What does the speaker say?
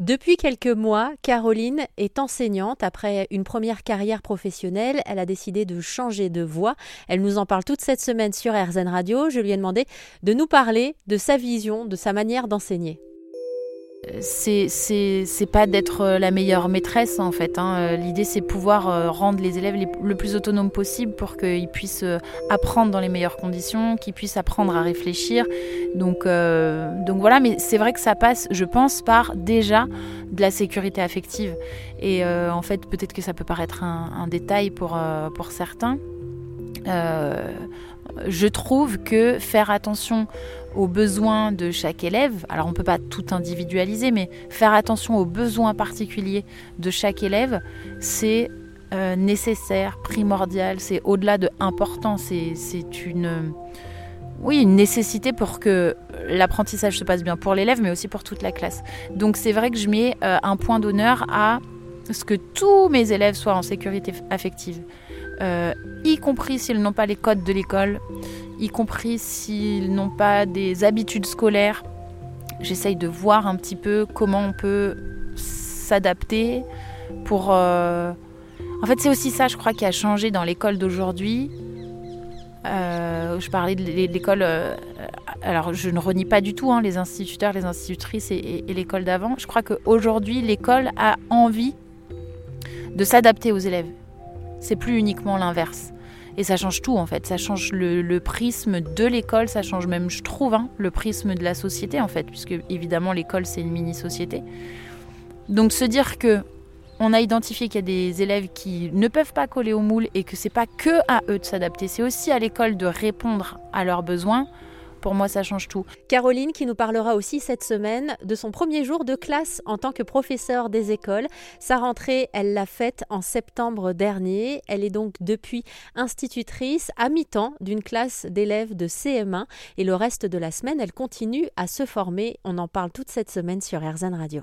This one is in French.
Depuis quelques mois, Caroline est enseignante. Après une première carrière professionnelle, elle a décidé de changer de voie. Elle nous en parle toute cette semaine sur RZN Radio. Je lui ai demandé de nous parler de sa vision, de sa manière d'enseigner c'est pas d'être euh, la meilleure maîtresse en fait. Hein. Euh, l'idée c'est pouvoir euh, rendre les élèves le plus autonomes possible pour qu'ils puissent apprendre dans les meilleures conditions, qu'ils puissent apprendre à réfléchir. Donc voilà, mais c'est vrai que ça passe, je pense, par déjà de la sécurité affective. Et en fait, peut-être que ça peut paraître un, un détail pour pour certains. Je trouve que faire attention aux besoins de chaque élève. Alors on ne peut pas tout individualiser, mais faire attention aux besoins particuliers de chaque élève, c'est euh, nécessaire, primordial, c'est au-delà de important, c'est une, oui, une nécessité pour que l'apprentissage se passe bien pour l'élève, mais aussi pour toute la classe. Donc c'est vrai que je mets euh, un point d'honneur à ce que tous mes élèves soient en sécurité affective, euh, y compris s'ils n'ont pas les codes de l'école, y compris s'ils n'ont pas des habitudes scolaires. J'essaye de voir un petit peu comment on peut s'adapter pour... Euh, en fait, c'est aussi ça, je crois, qui a changé dans l'école d'aujourd'hui. Euh, je parlais de l'école. Alors, je ne renie pas du tout hein, les instituteurs, les institutrices et, et l'école d'avant. Je crois qu'aujourd'hui, l'école a envie de s'adapter aux élèves. C'est plus uniquement l'inverse. Et ça change tout en fait, ça change le, prisme de l'école, ça change même, je trouve, hein, le prisme de la société en fait, puisque évidemment l'école c'est une mini-société. Donc se dire que on a identifié qu'il y a des élèves qui ne peuvent pas coller au moule et que c'est pas que à eux de s'adapter, c'est aussi à l'école de répondre à leurs besoins. Pour moi, ça change tout. Caroline qui nous parlera aussi cette semaine de son premier jour de classe en tant que professeur des écoles. Sa rentrée, elle l'a faite en septembre dernier. Elle est donc depuis institutrice à mi-temps d'une classe d'élèves de CM1 et le reste de la semaine, elle continue à se former. On en parle toute cette semaine sur RZN Radio.